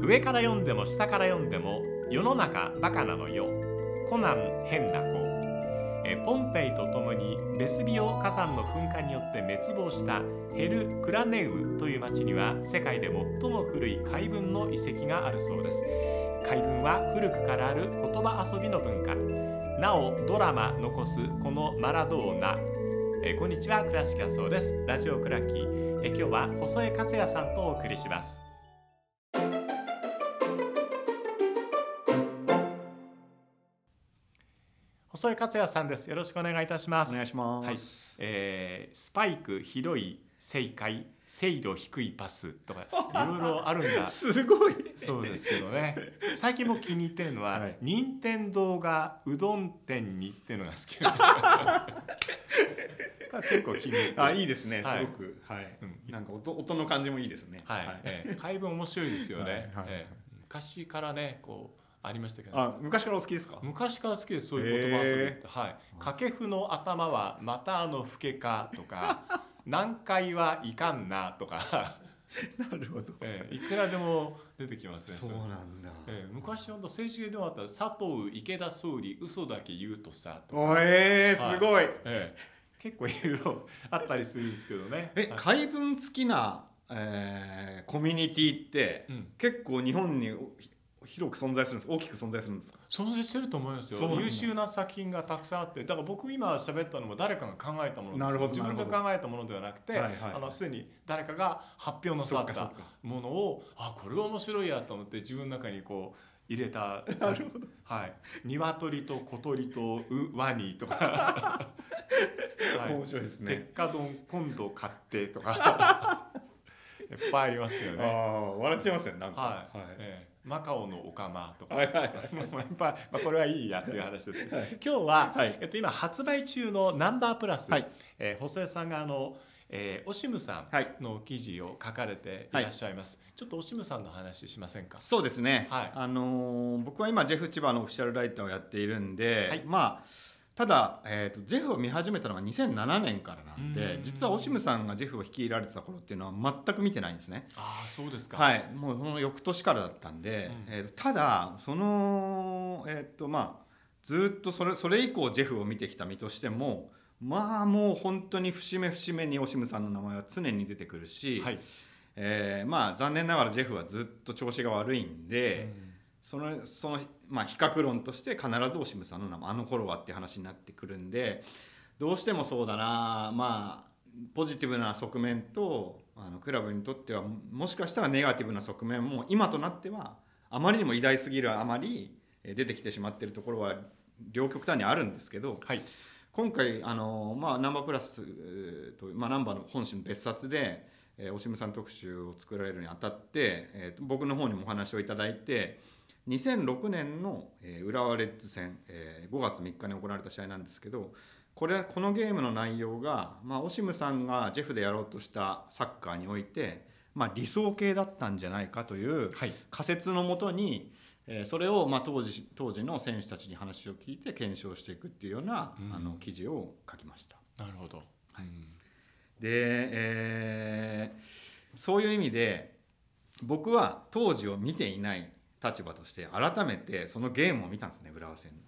上から読んでも下から読んでも世の中バカなのよ。コナン変な子。えポンペイとともにベスビオ火山の噴火によって滅亡したヘル・クラネウムという町には世界で最も古い海文の遺跡があるそうです。海文は古くからある言葉遊びの文化。なおドラマ残すこのマラドーナ。えこんにちは。倉敷そうです。ラジオクラッキーえ今日は細江克也さんとお送りします。細井克也さんです。よろしくお願いいたします。お願いします。はい、えー、スパイク広い正解、精度低いパスとか いろいろあるんだ。すごい。そうですけどね。最近僕気に入ってるのは、はい任天堂がうどん店にっていうのが好き。が結構気に入ってる。あ、いいですね。はいすごく。はいうん。なんか音音の感じもいいですね。はい、えー怪文面白いですよね。はいはいえー昔からね、こうありましたけど。あ、昔からお好きですか？昔から好きです。そういう言葉遊びって、へはい。掛布の頭はまたあの老けかとか 南海はいかんなとか、なるほど。えーいくらでも出てきますねそうれなんだ。えー昔本当政治でもあったら佐藤池田総理嘘だけ言うとさとか、おえー、すごい。えー結構いろいろあったりするんですけどね。え、はい。海文好きな、えー、コミュニティって、うん。結構日本に広く存在するんです。大きく存在するんですか？存在してると思いますよ優秀な作品がたくさんあってだから僕今喋ったのも誰かが考えたものですなるほど自分が考えたものではなくて、はいはいはいあのすでに誰かが発表なさったかものをあこれは面白いやと思って自分の中にこう入れた なるほど。はい鶏と小鳥とうワニとか、はい、面白いです鉄ね。火丼今度買ってとか いっぱいありますよあね。あ、笑っちゃいますね。なんか。はい、はい。ええマカオのオカマとか、はいはい。はいもうやっぱ、まあ、これはいいやっていう話です。今日は、はい。えっと、今発売中のナンバープラス、はい。えー細江さんがあの、えー、オシムさはい。んの記事を書かれていらっしゃいます。ちょっとオシムさんの話しませんか？そうですね、はい。あのー僕は今ジェフ千葉のオフィシャルライターをやっているんで、はい。まあただ、えー、とジェフを見始めたのが2007年からなんうでん実はオシムさんがジェフを率いられてた頃っていうのは全く見てないんですね。ああ、そうですか。はい、もうその翌年からだったんで、うんえーとただそのえっ、とまあずっとそれそれ以降ジェフを見てきた身としてもまあもう本当に節目節目にオシムさんの名前は常に出てくるし、はい。えーまあ残念ながらジェフはずっと調子が悪いんで、そのその、まあ、比較論として必ずオシムさんの名前あの頃はって話になってくるんでどうしてもそうだなまあポジティブな側面とあのクラブにとってはもしかしたらネガティブな側面も今となってはあまりにも偉大すぎるあまりえー出てきてしまっているところは両極端にあるんですけど、はい。今回あの、まあ、ナンバープラスえーと、まあ、ナンバーの本誌の別冊で、えー、おしむさん特集を作られるにあたって、えーと僕の方にもお話をいただいて2006年の、えー浦和レッズ戦、えー5月3日に行われた試合なんですけどこれこのゲームの内容が、まあ、オシムさんがジェフでやろうとしたサッカーにおいて、まあ、理想形だったんじゃないかというはい。仮説のもとに、えーそれをまあ当時当時の選手たちに話を聞いて検証していくっていうような、うんあの記事を書きました。なるほど。うんで、えーそういう意味で僕は当時を見ていない立場として改めてそのゲームを見たんですね浦和戦の。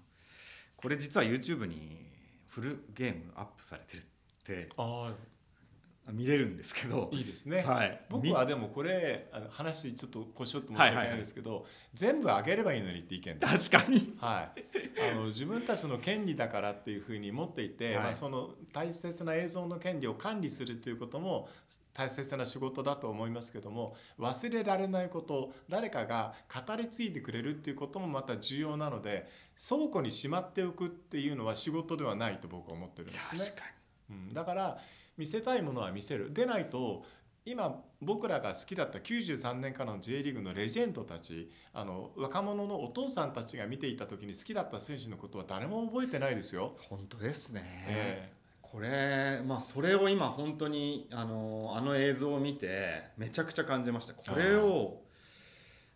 これ実は YouTube にフルゲームアップされてるってあ見れるんですけどあ、いいですね。はい、僕はでもこれあの話ちょっとこしょって申し訳ないですけど、全部あげればいいのにって意見です。確かにはい、あの自分たちの権利だからっていうふうに持っていて、はいまあ、その大切な映像の権利を管理するということも大切な仕事だと思いますけども忘れられないこと誰かが語り継いでくれるっていうこともまた重要なので倉庫にしまっておくっていうのは仕事ではないと僕は思ってるんですね。確かうん、だから見せたいものは見せるでないと今僕らが好きだった93年からの J リーグのレジェンドたちあの若者のお父さんたちが見ていた時に好きだった選手のことは誰も覚えてないですよ。に本当ですね。えこれまあそれを今本当にあのあの映像を見てめちゃくちゃ感じましたこれを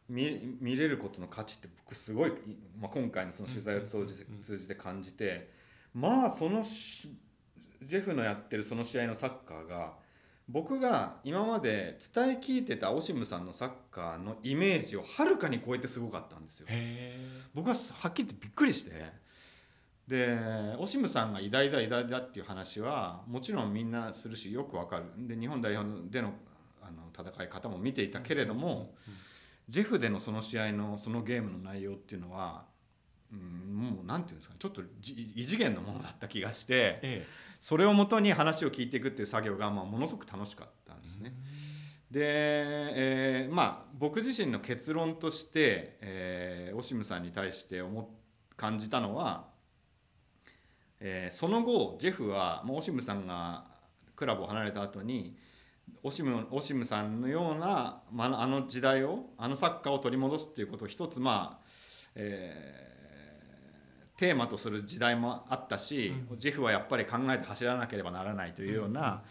見見れることの価値って僕すごい、まあ、今回のその取材を通じて通じて感じてまあそのしジェフのやってるその試合のサッカーが僕が今まで伝え聞いてたオシムさんのサッカーのイメージをはるかに超えてすごかったんですよ。へ僕ははっきり言ってびっくりして。でオシムさんが偉大だ偉大だっていう話はもちろんみんなするしよくわかる。で日本代表でのあの戦い方も見ていたけれども、ジェフでのその試合のそのゲームの内容っていうのは、うん、もうなんていうんですかねちょっとじ異次元のものだった気がしてえそれをもとに話を聞いていくっていう作業が、まあ、ものすごく楽しかったんですね。で、えーまあ僕自身の結論として、えーオシムさんに対して思っ感じたのは、えーその後ジェフはもうオシムさんがクラブを離れた後にオシムオシムさんのような、まあ、あの時代をあのサッカーを取り戻すっていうことを一つまあ、えーテーマとする時代もあったし、ジェフはやっぱり考えて走らなければならないというような、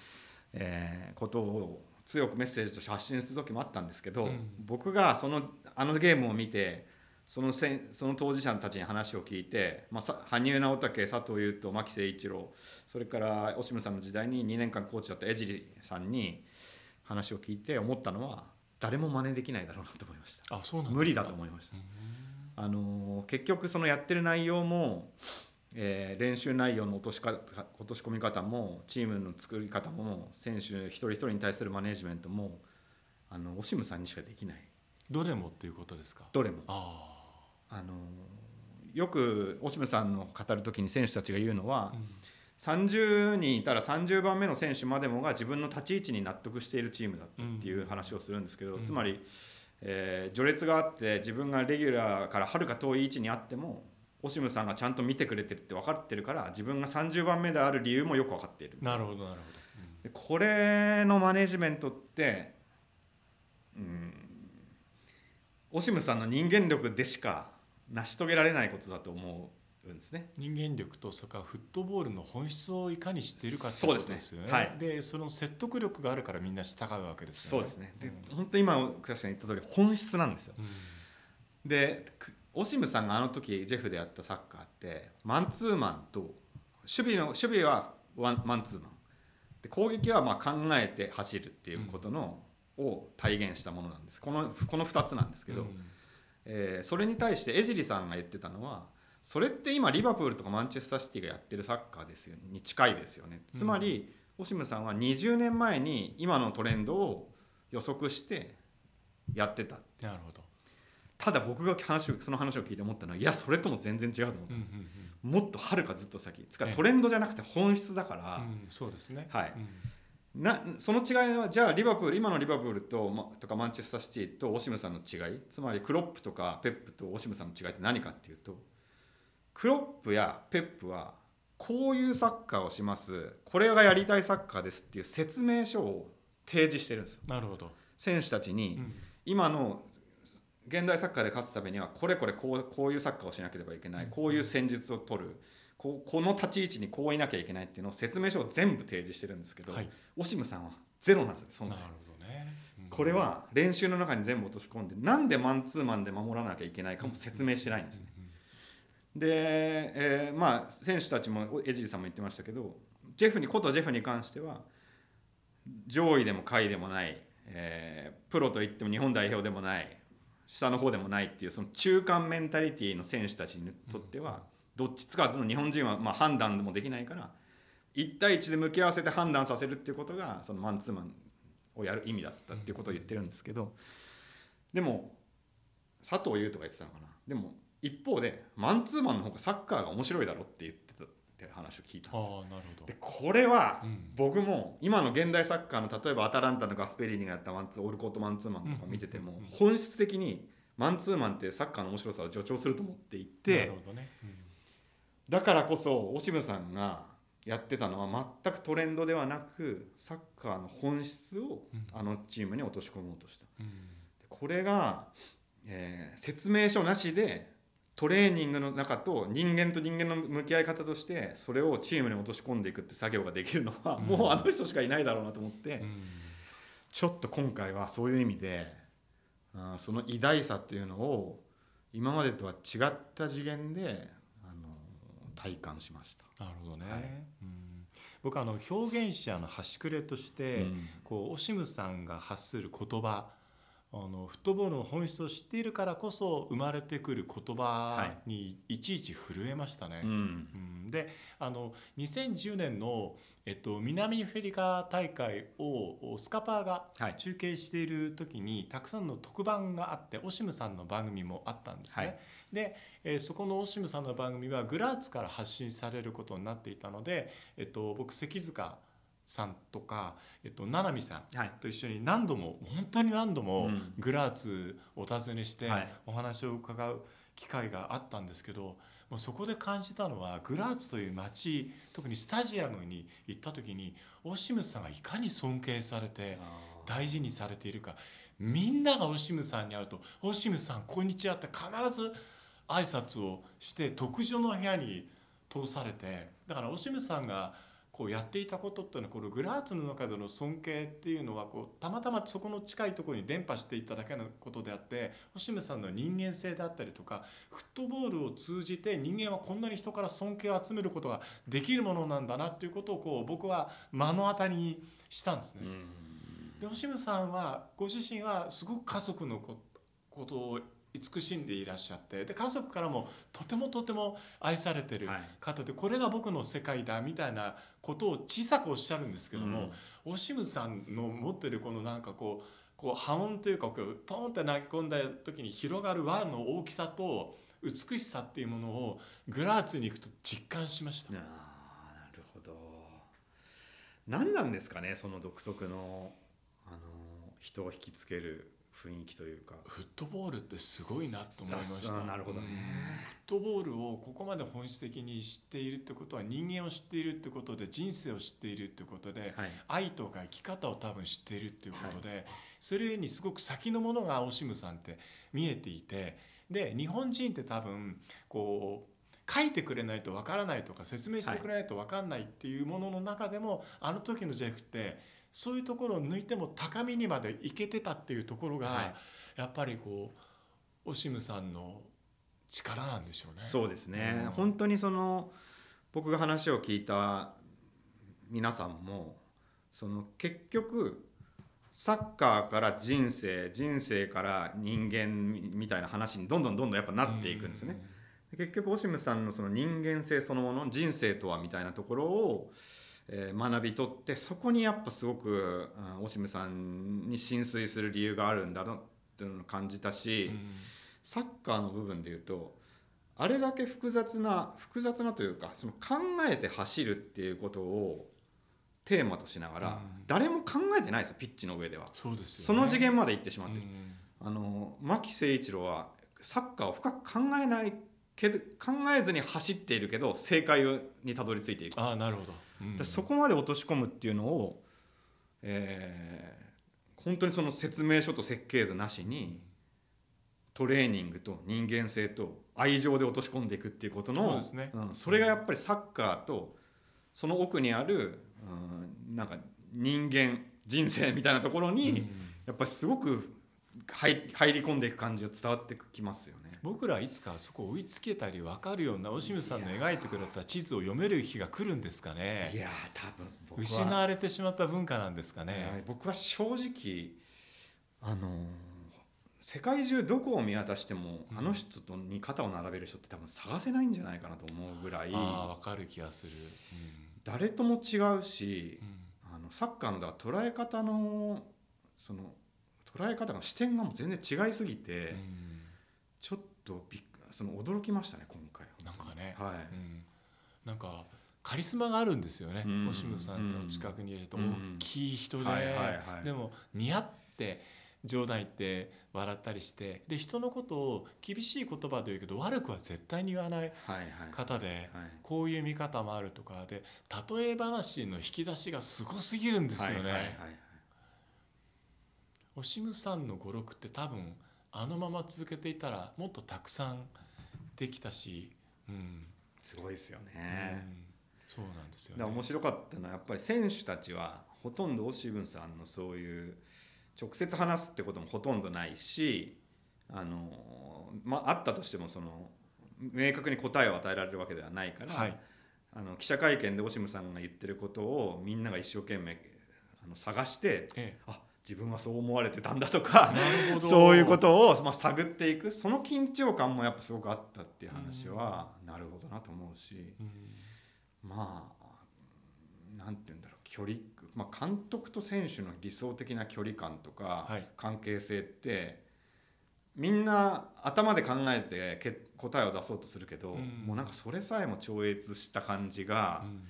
えーことを強くメッセージとして発信する時もあったんですけど、うん僕がそのあのゲームを見てそのせんその当事者たちに話を聞いて、まあ、さ羽生直武佐藤優斗牧誠一郎それからオシムさんの時代に2年間コーチだった江尻さんに話を聞いて思ったのは誰も真似できないだろうなと思いました。あそうなんですか。無理だと思いました。あのー結局そのやってる内容も、えー練習内容の落としか落とし込み方もチームの作り方も選手一人一人に対するマネジメントもあのオシムさんにしかできない。どれもっていうことですか？どれも。ああのーよくオシムさんの語る時に選手たちが言うのはあ、、うん。30人いたら30番目の選手までもが自分の立ち位置に納得しているチームだったっていう話をするんですけど、うん。つまり、えー序列があって自分がレギュラーからはるか遠い位置にあってもオシムさんがちゃんと見てくれてるって分かってるから自分が30番目である理由もよく分かっている。なるほどなるほど、でこれのマネジメントってうんオシムさんの人間力でしか成し遂げられないことだと思うんですね。人間力とそれからフットボールの本質をいかに知っているかってそうですねことですよね。はいでその説得力があるからみんな従うわけですよね。そうですねで、うん本当に今倉石さん言った通り本質なんですよ。うんでくオシムさんがあの時ジェフでやったサッカーってマンツーマンと守備の守備はワンマンツーマンで攻撃はまあ考えて走るっていうことの、を体現したものなんですこのこの2つなんですけど、うんえーそれに対して江尻さんが言ってたのはそれって今リバプールとかマンチェスターシティがやってるサッカーですよに近いですよねつまり、オシムさんは20年前に今のトレンドを予測してやってたなるほど。ただ僕が話をその話を聞いて思ったのはいやそれとも全然違うと思ったんです、もっとはるかずっと先。つかええ。トレンドじゃなくて本質だから、うんそうですね。はい。うん。なその違いはじゃあリバプール今のリバプールと,、ま、とかマンチェスターシティとオシムさんの違い。つまりクロップとかペップとオシムさんの違いって何かっていうとクロップやペップはこういうサッカーをします。これがやりたいサッカーですっていう説明書を提示してるんですよ。なるほど。選手たちに、うん。今の現代サッカーで勝つためにはこれこれこうこういうサッカーをしなければいけない。こういう戦術を取る。こうこの立ち位置にこういなきゃいけないっていうのを説明書を全部提示してるんですけど、はい。オシムさんはゼロなんですよそのなるほどね。うん。これは練習の中に全部落とし込んでなんでマンツーマンで守らなきゃいけないかも説明してないんですね。で、えーまあ選手たちも江尻さんも言ってましたけどジェフにことジェフに関しては上位でも下位でもない、えープロといっても日本代表でもない下の方でもないっていうその中間メンタリティーの選手たちにとってはどっちつかずの日本人はまあ判断もできないから1対1で向き合わせて判断させるっていうことがそのマンツーマンをやる意味だったっていうことを言ってるんですけどでも佐藤優斗が言ってたのかな？でも一方でマンツーマンの方がサッカーが面白いだろって言ってたって話を聞いたんですよ。ああなるほどで。これはうん僕も今の現代サッカーの例えばアタランタのガスペリーニがやったマンツーオールコートマンツーマンとか見てても本質的にマンツーマンってサッカーの面白さを助長すると思っていなてるほどね。うんだからこそオシムさんがやってたのは全くトレンドではなくサッカーの本質をうんあのチームに落とし込もうとした。うんこれが、えー説明書なしでトレーニングの中と人間と人間の向き合い方としてそれをチームに落とし込んでいくって作業ができるのは、うん。もうあの人しかいないだろうなと思って、うん。ちょっと今回はそういう意味であーその偉大さっていうのを今までとは違った次元であの体感しました。なるほどね。はい。うん。僕あの表現者の端くれとして、うん。こうオシムさんが発する言葉あのフットボールの本質を知っているからこそ生まれてくる言葉にいちいち震えましたね。うん。うん。であの2010年の、えっと、南アフリカ大会をスカパーがはい。中継している時にたくさんの特番があってオシムさんの番組もあったんですね。はい。で、えーそこのオシムさんの番組はグラーツから発信されることになっていたので、えっと、僕関塚さんとか、えっと、七海さんはい。と一緒に何度も本当に何度もうん。グラーツお尋ねしてはい。お話を伺う機会があったんですけどもうそこで感じたのはグラーツという街特にスタジアムに行った時にオシムさんがいかに尊敬されて大事にされているか。みんながオシムさんに会うと「オシムさんこんにちは」って必ず挨拶をして特上の部屋に通されてだからオシムさんがこうやっていたことっていうのはこのグラーツの中での尊敬っていうのはこうたまたまそこの近いところに伝播していっただけのことであってオシムさんの人間性であったりとかフットボールを通じて人間はこんなに人から尊敬を集めることができるものなんだなっていうことをこう僕は目の当たりにしたんですね。でオシムさんはご自身はすごく家族のこことを慈しんでいらっしゃって。で家族からもとてもとても愛されてるはい。方でこれが僕の世界だみたいなことを小さくおっしゃるんですけども、オシムさんの持ってるこのなんかこうこう波紋というかこうポンって投げ込んだ時に広がる輪の大きさと美しさっていうものをグラーツに行くと実感しました。なるほど。何なんですかねその独特のあの人を引きつける雰囲気というか。フットボールってすごいなと思いました。なるほど。ねうん。フットボールをここまで本質的に知っているってことは人間を知っているってことで人生を知っているってことではい。愛とか生き方を多分知っているっていうことで、それにすごく先のものがオシムさんって見えていてで日本人って多分こう書いてくれないとわからないとか説明してくれないとわかんないっていうものの中でも、あの時のジェフってそういうところを抜いても高みにまでいけてたっていうところが、はいやっぱりこうオシムさんの力なんでしょうね。そうですね、うん本当にその僕が話を聞いた皆さんもその結局サッカーから人生人生から人間みたいな話にどんどんどんどんやっぱなっていくんですね。結局オシムさんのその人間性そのもの人生とはみたいなところを、えー学び取ってそこにやっぱすごく、うんオシムさんに浸水する理由があるんだなっていうのを感じたし、うん。サッカーの部分で言うとあれだけ複雑な複雑なというかその考えて走るっていうことをテーマとしながら、うん。誰も考えてないですよピッチの上では。そうですよね。その次元まで行ってしまってる、うん。あの牧誠一郎はサッカーを深く考えないけど考えずに走っているけど正解にたどり着いていく、ああなるほど、うん。でそこまで落とし込むっていうのを、えー本当にその説明書と設計図なしにトレーニングと人間性と愛情で落とし込んでいくっていうことのそうですね。んそれがやっぱりサッカーとその奥にある、うん、なんか人間人生みたいなところに、うん。やっぱりすごく入入り込んでいく感じが伝わってきますよね。僕らはいつかそこを追いつけたり分かるようなオシムさんの描いてくれた地図を読める日が来るんですかね。いやー多分僕は失われてしまった文化なんですかはいね、僕は正直あのー世界中どこを見渡しても、うん。あの人とに肩を並べる人って多分探せないんじゃないかなと思うぐらいああ分かる気がする、誰とも違うしうん。あのサッカーの捉え方のその捉え方の視点がもう全然違いすぎて、うん。ちょっとびっその驚きましたね今回なんかね、はい、うん。なんかカリスマがあるんですよね、うん。オシムさんの近くにいると。うん。大きい人で、でも似合って冗談言って笑ったりしてで人のことを厳しい言葉で言うけど悪くは絶対に言わない方で、はい。こういう見方もあるとかで例え話の引き出しがすごすぎるんですよね。オシムさんの語録って多分あのまま続けていたらもっとたくさんできたし、うん。すごいですようん。ね、そうなんですよね。面白かったのはやっぱり選手たちはほとんどオシムさんのそういう直接話すってこともほとんどないしあの、まあ、あったとしてもその明確に答えを与えられるわけではないから、はい。あの記者会見でオシムさんが言ってることをみんなが一生懸命あの探してえ。あ自分はそう思われてたんだとかそういうことを、まあ、探っていく。その緊張感もやっぱすごくあったっていう話は、なるほどなと思うしうん。まあなんて言うんだろう距離、まあ、監督と選手の理想的な距離感とか、はい。関係性ってみんな頭で考えてけ答えを出そうとするけど、うん。もうなんかそれさえも超越した感じが、うん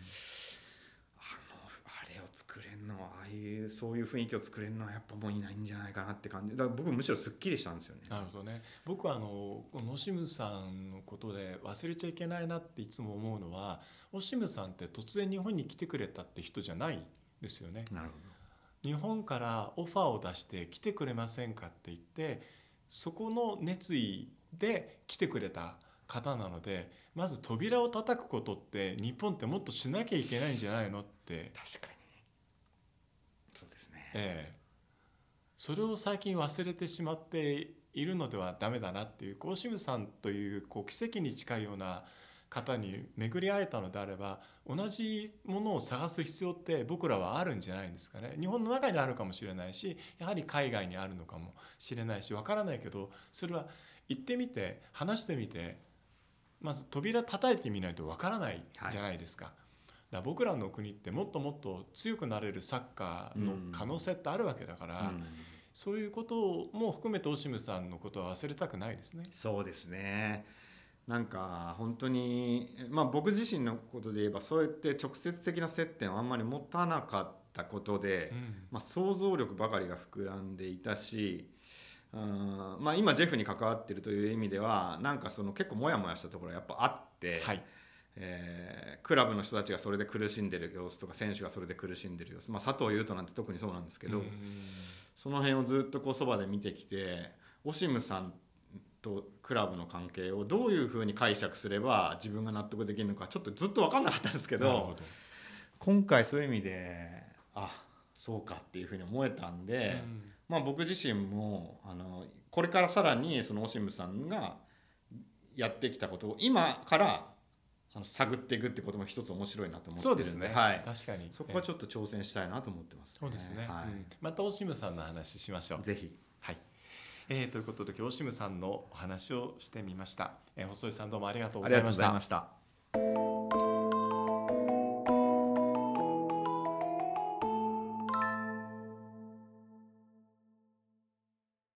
あのあれを作れるのはああいうそういう雰囲気を作れるのはやっぱもういないんじゃないかなって感じだから僕むしろすっきりしたんですよね。なるほどね僕はあのノシムさんのことで忘れちゃいけないなっていつも思うのはオシムさんって突然日本に来てくれたって人じゃないですよね。なるほ日本からオファーを出して来てくれませんかって言ってそこの熱意で来てくれた方なのでまず扉を叩くことって日本ってもっとしなきゃいけないんじゃないのって、確かに。ええそれを最近忘れてしまっているのではダメだなっていうコーシムさんというこう奇跡に近いような方に巡り会えたのであれば同じものを探す必要って僕らはあるんじゃないんですかね日本の中にあるかもしれないしやはり海外にあるのかもしれないしわからないけどそれは行ってみて話してみてまず扉叩いてみないとわからないじゃないですか。だから僕らの国ってもっともっと強くなれるサッカーの可能性ってあるわけだから、うん。そういうことも含めてオシムさんのことは忘れたくないですね。そうですね。なんか本当にまあ僕自身のことで言えばそうやって直接的な接点をあんまり持たなかったことで、まあ、想像力ばかりが膨らんでいたしうんまあ、今ジェフに関わってるという意味ではなんかその結構モヤモヤしたところがやっぱあって、はい、えークラブの人たちがそれで苦しんでる様子とか選手がそれで苦しんでる様子、まあ、佐藤優斗なんて特にそうなんですけど、うん。その辺をずっとこうそばで見てきてオシムさんとクラブの関係をどういうふうに解釈すれば自分が納得できるのかちょっとずっと分かんなかったんですけど。今回そういう意味であそうかっていうふうに思えたんで、うん。まあ、僕自身もあのこれからさらにそのオシムさんがやってきたことを今からあの探っていくってことも一つ面白いなと思ってるんで。そうですね、はい、確かに。そこはちょっと挑戦したいなと思ってます、そうですね、はうん。またオシムさんの話しましょう。い、ぜひ。はい、えーということで今日オシムさんのお話をしてみました、えー細井さんどうもありがとうございました。ありがとうございました。